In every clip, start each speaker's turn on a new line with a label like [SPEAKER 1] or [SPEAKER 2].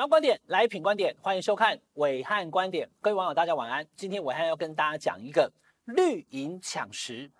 [SPEAKER 1] 想要观点来品观点，欢迎收看伟汉观点。各位网友，大家晚安。今天伟汉要跟大家讲一个绿营抢食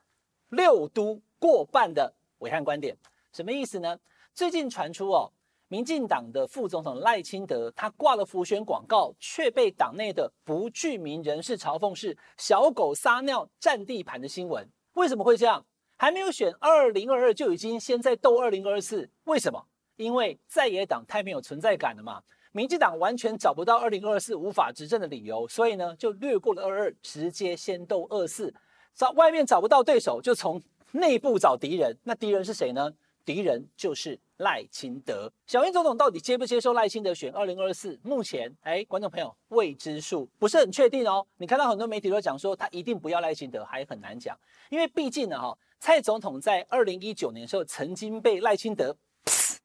[SPEAKER 1] 六都过半的伟汉观点，什么意思呢？最近传出哦，民进党的副总统赖清德他挂了辅选广告，却被党内的不具名人士嘲讽是小狗撒尿占地盘的新闻。为什么会这样？还没有选二零二二就已经先在斗二零二四？为什么？因为在野党太没有存在感了嘛。民进党完全找不到二零二四无法执政的理由，所以呢，就略过了二二，直接先斗二四。找外面找不到对手，就从内部找敌人。那敌人是谁呢？敌人就是赖清德。小英总统到底接不接受赖清德选二零二四？目前，哎，观众朋友，未知数，不是很确定哦。你看到很多媒体都讲说他一定不要赖清德，还很难讲，因为毕竟呢，哈，蔡总统在二零一九年的时候曾经被赖清德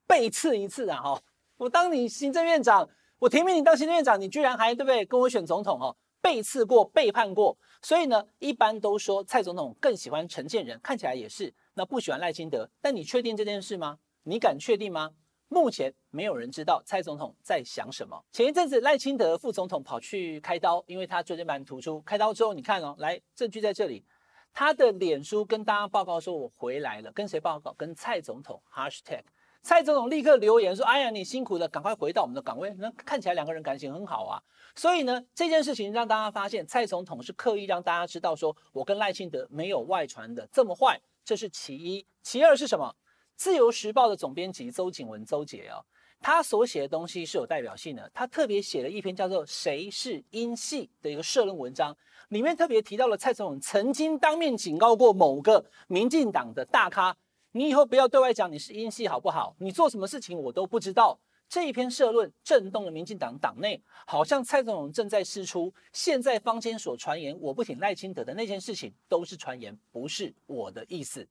[SPEAKER 1] 背刺一次啊，哈。我当你行政院长，我提名你当行政院长，你居然还对不对跟我选总统哦？背刺过，背叛过，所以呢，一般都说蔡总统更喜欢陈建仁，看起来也是，那不喜欢赖清德。但你确定这件事吗？你敢确定吗？目前没有人知道蔡总统在想什么。前一阵子赖清德副总统跑去开刀，因为他椎间盘突出，开刀之后你看哦，来证据在这里，他的脸书跟大家报告说我回来了，跟谁报告？跟蔡总统 #hashtag。蔡总统立刻留言说：“哎呀，你辛苦了，赶快回到我们的岗位。那看起来两个人感情很好啊。所以呢，这件事情让大家发现，蔡总统是刻意让大家知道说，我跟赖清德没有外传的这么坏。这是其一。其二是什么？自由时报的总编辑邹景文邹姐啊，他所写的东西是有代表性的。他特别写了一篇叫做《谁是英系》的一个社论文章，里面特别提到了蔡总统曾经当面警告过某个民进党的大咖。”你以后不要对外讲你是英系好不好？你做什么事情我都不知道。这一篇社论震动了民进党党内，好像蔡总统正在释出，现在坊间所传言我不挺赖清德的那件事情都是传言，不是我的意思。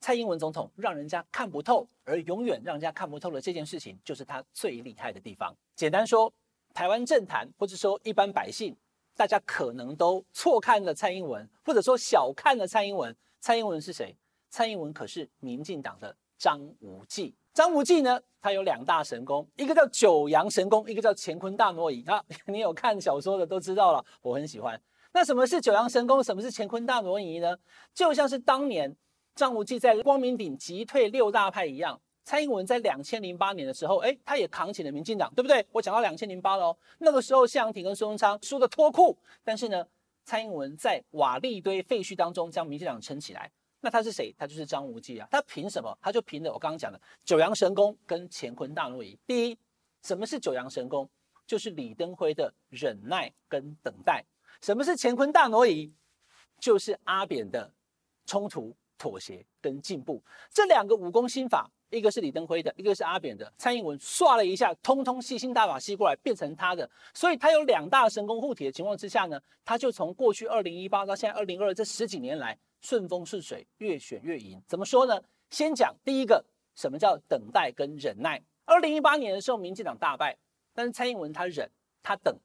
[SPEAKER 1] 蔡英文总统让人家看不透，而永远让人家看不透的这件事情，就是他最厉害的地方。简单说，台湾政坛或者说一般百姓，大家可能都错看了蔡英文，或者说小看了蔡英文。蔡英文是谁？蔡英文可是民进党的张无忌。张无忌呢，他有两大神功，一个叫九阳神功，一个叫乾坤大挪移。啊，你有看小说的都知道了，我很喜欢。那什么是九阳神功？什么是乾坤大挪移呢？就像是当年张无忌在光明顶击退六大派一样，蔡英文在两千零八年的时候，哎，他也扛起了民进党，对不对？我讲到两千零八了哦，那个时候谢长廷跟孙中昌输得脱裤，但是呢，蔡英文在瓦砾堆废墟当中将民进党撑起来。那他是谁？他就是张无忌啊！他凭什么？他就凭着我刚刚讲的九阳神功跟乾坤大挪移。第一，什么是九阳神功？就是李登辉的忍耐跟等待。什么是乾坤大挪移？就是阿扁的冲突、妥协跟进步。这两个武功心法，一个是李登辉的，一个是阿扁的。蔡英文唰了一下，通通吸星大法吸过来，变成他的。所以他有两大神功护体的情况之下呢，他就从过去二零一八到现在二零二二这十几年来。顺风顺水，越选越赢。怎么说呢？先讲第一个，什么叫等待跟忍耐？二零一八年的时候，民进党大败，但是蔡英文他忍，他等。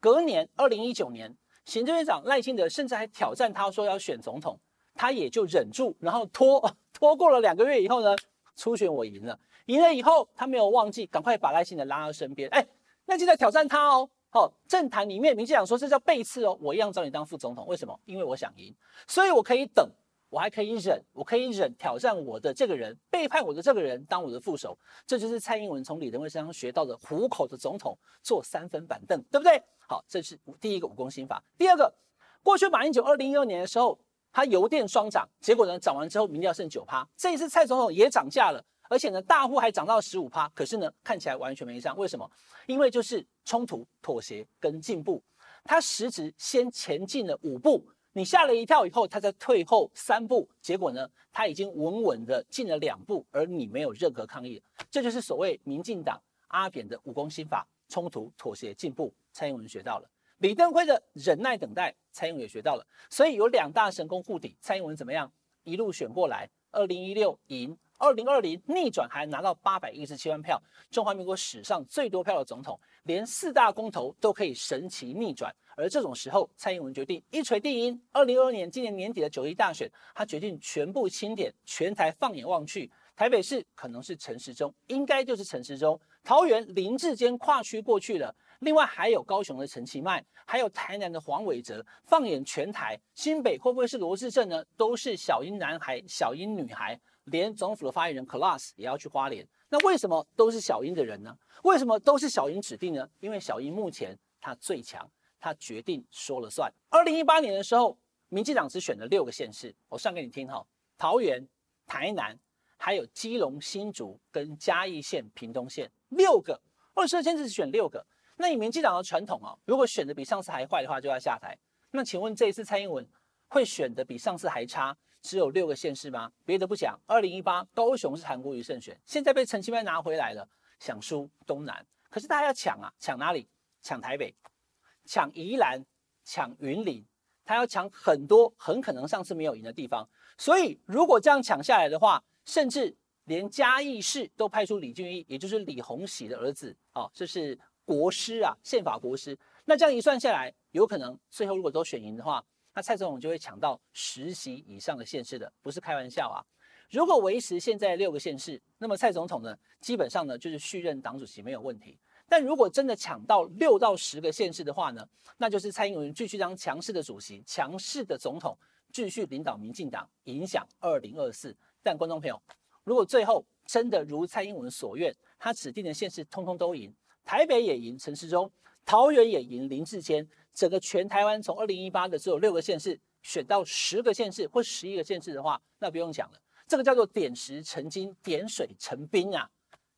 [SPEAKER 1] 隔年，二零一九年，行政院长赖清德甚至还挑战他说要选总统，他也就忍住，然后拖 拖过了两个月以后呢，初选我赢了，赢了以后他没有忘记，赶快把赖清德拉到身边，哎，那就在挑战他哦。好，政坛里面，民进党说这叫背刺哦，我一样找你当副总统，为什么？因为我想赢，所以我可以等，我还可以忍，我可以忍挑战我的这个人，背叛我的这个人当我的副手，这就是蔡英文从李登辉身上学到的虎口的总统坐三分板凳，对不对？好，这是第一个武功心法。第二个，过去马英九二零一二年的时候，他油电双涨，结果呢涨完之后民调剩九趴，这一次蔡总统也涨价了。而且呢，大户还涨到十五趴，可是呢，看起来完全没上。为什么？因为就是冲突、妥协跟进步。他实质先前进了五步，你吓了一跳以后，他再退后三步，结果呢，他已经稳稳的进了两步，而你没有任何抗议。这就是所谓民进党阿扁的武功心法：冲突、妥协、进步。蔡英文学到了，李登辉的忍耐等待，蔡英文也学到了。所以有两大神功护体，蔡英文怎么样？一路选过来，二零一六赢。二零二零逆转还拿到八百一十七万票，中华民国史上最多票的总统，连四大公投都可以神奇逆转。而这种时候，蔡英文决定一锤定音。二零二二年今年年底的九一大选，他决定全部清点，全台放眼望去，台北市可能是陈时中，应该就是陈时中。桃园林智坚跨区过去了，另外还有高雄的陈其迈，还有台南的黄伟哲。放眼全台，新北会不会是罗智正呢？都是小英男孩、小英女孩，连总统府的发言人 Class 也要去花莲。那为什么都是小英的人呢？为什么都是小英指定呢？因为小英目前他最强，他决定说了算。二零一八年的时候，民进党只选了六个县市，我算给你听哈：桃园、台南。还有基隆、新竹跟嘉义县、屏东县六个，二十二县市选六个。那以民进党的传统哦，如果选的比上次还坏的话，就要下台。那请问这一次蔡英文会选的比上次还差，只有六个县市吗？别的不讲，二零一八高雄是韩国瑜胜选，现在被陈其迈拿回来了，想输东南。可是大家要抢啊，抢哪里？抢台北，抢宜兰，抢云林，他要抢很多很可能上次没有赢的地方。所以如果这样抢下来的话，甚至连嘉义市都派出李俊毅，也就是李鸿禧的儿子，哦，这是国师啊，宪法国师。那这样一算下来，有可能最后如果都选赢的话，那蔡总统就会抢到十席以上的县市的，不是开玩笑啊。如果维持现在六个县市，那么蔡总统呢，基本上呢就是续任党主席没有问题。但如果真的抢到六到十个县市的话呢，那就是蔡英文继续当强势的主席、强势的总统，继续领导民进党，影响二零二四。但观众朋友，如果最后真的如蔡英文所愿，他指定的县市通通都赢，台北也赢陈时中，桃园也赢林志坚，整个全台湾从二零一八的只有六个县市选到十个县市或十一个县市的话，那不用讲了，这个叫做点石成金，点水成冰啊！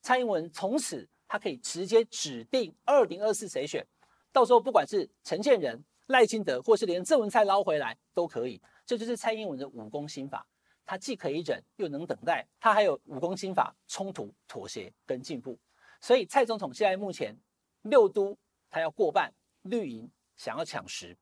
[SPEAKER 1] 蔡英文从此他可以直接指定二零二四谁选，到时候不管是陈建仁、赖清德，或是连郑文灿捞回来都可以，这就是蔡英文的武功心法。他既可以忍，又能等待，他还有武功心法，冲突、妥协跟进步。所以蔡总统现在目前六都他要过半，绿营想要抢十，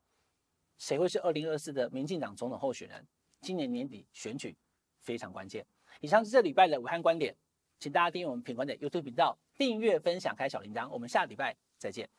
[SPEAKER 1] 谁会是二零二四的民进党总统候选人？今年年底选举非常关键。以上是这礼拜的武汉观点，请大家订阅我们品观点 YouTube 频道，订阅、分享、开小铃铛。我们下礼拜再见。